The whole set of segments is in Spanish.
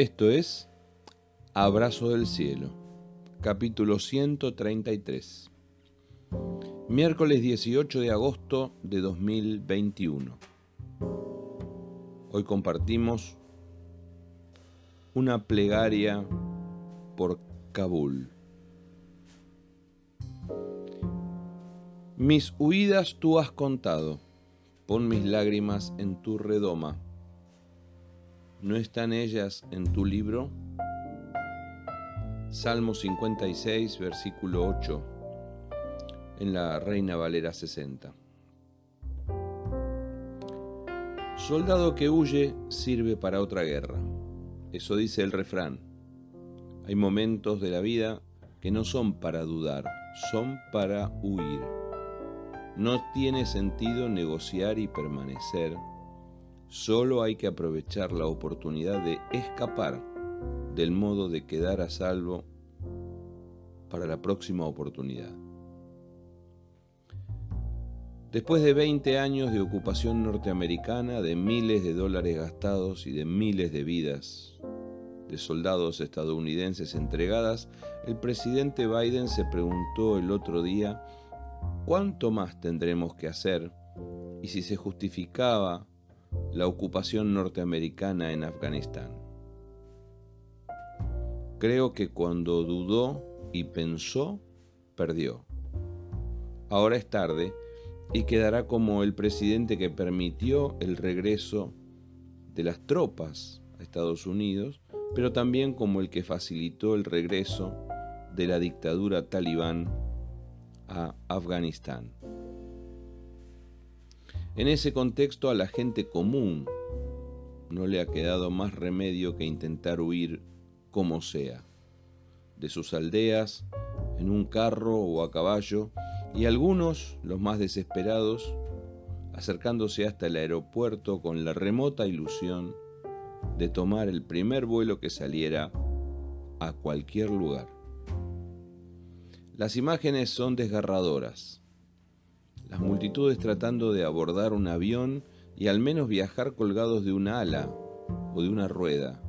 Esto es Abrazo del Cielo, capítulo 133. Miércoles 18 de agosto de 2021. Hoy compartimos una plegaria por Kabul. Mis huidas tú has contado, pon mis lágrimas en tu redoma ¿No están ellas en tu libro? Salmo 56, versículo 8, en la Reina Valera 60. Soldado que huye sirve para otra guerra. Eso dice el refrán. Hay momentos de la vida que no son para dudar, son para huir. No tiene sentido negociar y permanecer Solo hay que aprovechar la oportunidad de escapar del modo de quedar a salvo para la próxima oportunidad. Después de 20 años de ocupación norteamericana, de miles de dólares gastados y de miles de vidas de soldados estadounidenses entregadas, el presidente Biden se preguntó el otro día cuánto más tendremos que hacer y si se justificaba la ocupación norteamericana en Afganistán. Creo que cuando dudó y pensó, perdió. Ahora es tarde y quedará como el presidente que permitió el regreso de las tropas a Estados Unidos, pero también como el que facilitó el regreso de la dictadura talibán a Afganistán. En ese contexto a la gente común no le ha quedado más remedio que intentar huir como sea, de sus aldeas, en un carro o a caballo, y algunos, los más desesperados, acercándose hasta el aeropuerto con la remota ilusión de tomar el primer vuelo que saliera a cualquier lugar. Las imágenes son desgarradoras las multitudes tratando de abordar un avión y al menos viajar colgados de un ala o de una rueda,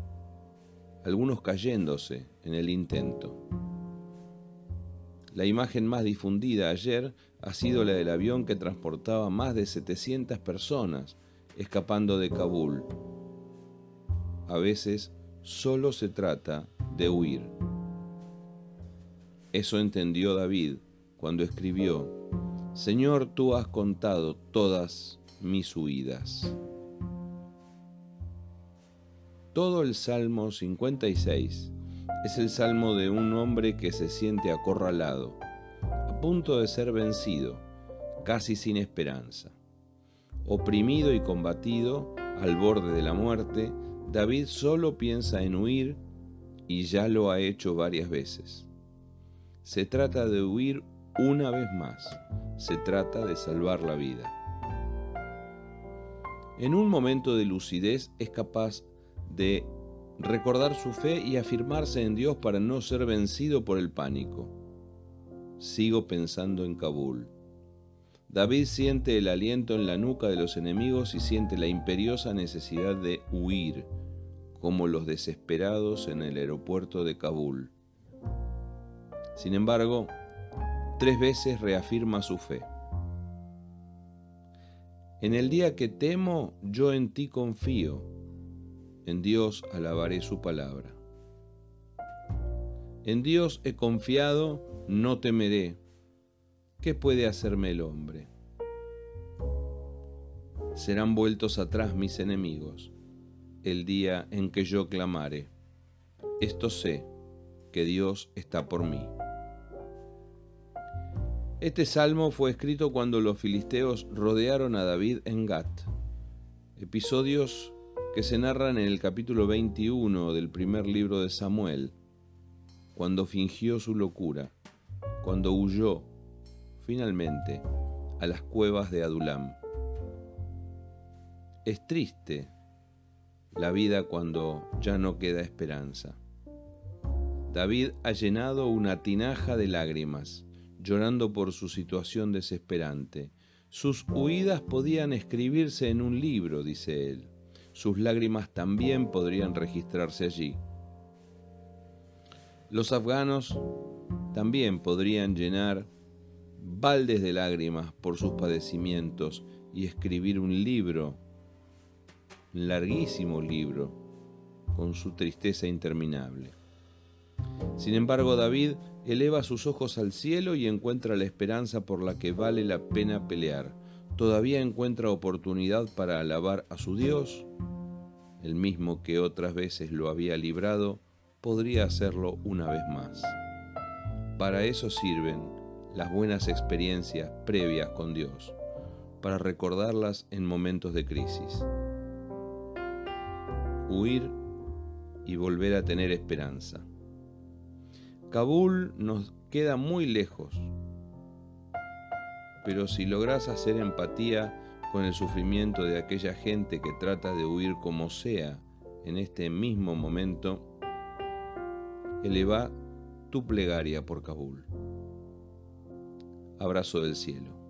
algunos cayéndose en el intento. La imagen más difundida ayer ha sido la del avión que transportaba más de 700 personas escapando de Kabul. A veces solo se trata de huir. Eso entendió David cuando escribió, Señor, tú has contado todas mis huidas. Todo el Salmo 56 es el salmo de un hombre que se siente acorralado, a punto de ser vencido, casi sin esperanza. Oprimido y combatido, al borde de la muerte, David solo piensa en huir y ya lo ha hecho varias veces. Se trata de huir una vez más, se trata de salvar la vida. En un momento de lucidez es capaz de recordar su fe y afirmarse en Dios para no ser vencido por el pánico. Sigo pensando en Kabul. David siente el aliento en la nuca de los enemigos y siente la imperiosa necesidad de huir, como los desesperados en el aeropuerto de Kabul. Sin embargo, tres veces reafirma su fe. En el día que temo, yo en ti confío, en Dios alabaré su palabra. En Dios he confiado, no temeré. ¿Qué puede hacerme el hombre? Serán vueltos atrás mis enemigos el día en que yo clamare. Esto sé, que Dios está por mí. Este salmo fue escrito cuando los filisteos rodearon a David en Gat, episodios que se narran en el capítulo 21 del primer libro de Samuel, cuando fingió su locura, cuando huyó finalmente a las cuevas de Adulam. Es triste la vida cuando ya no queda esperanza. David ha llenado una tinaja de lágrimas llorando por su situación desesperante. Sus huidas podían escribirse en un libro, dice él. sus lágrimas también podrían registrarse allí. Los afganos también podrían llenar baldes de lágrimas por sus padecimientos y escribir un libro, un larguísimo libro, con su tristeza interminable. Sin embargo, David eleva sus ojos al cielo y encuentra la esperanza por la que vale la pena pelear. Todavía encuentra oportunidad para alabar a su Dios, el mismo que otras veces lo había librado, podría hacerlo una vez más. Para eso sirven las buenas experiencias previas con Dios, para recordarlas en momentos de crisis. Huir y volver a tener esperanza. Kabul nos queda muy lejos, pero si logras hacer empatía con el sufrimiento de aquella gente que trata de huir como sea en este mismo momento, eleva tu plegaria por Kabul. Abrazo del cielo.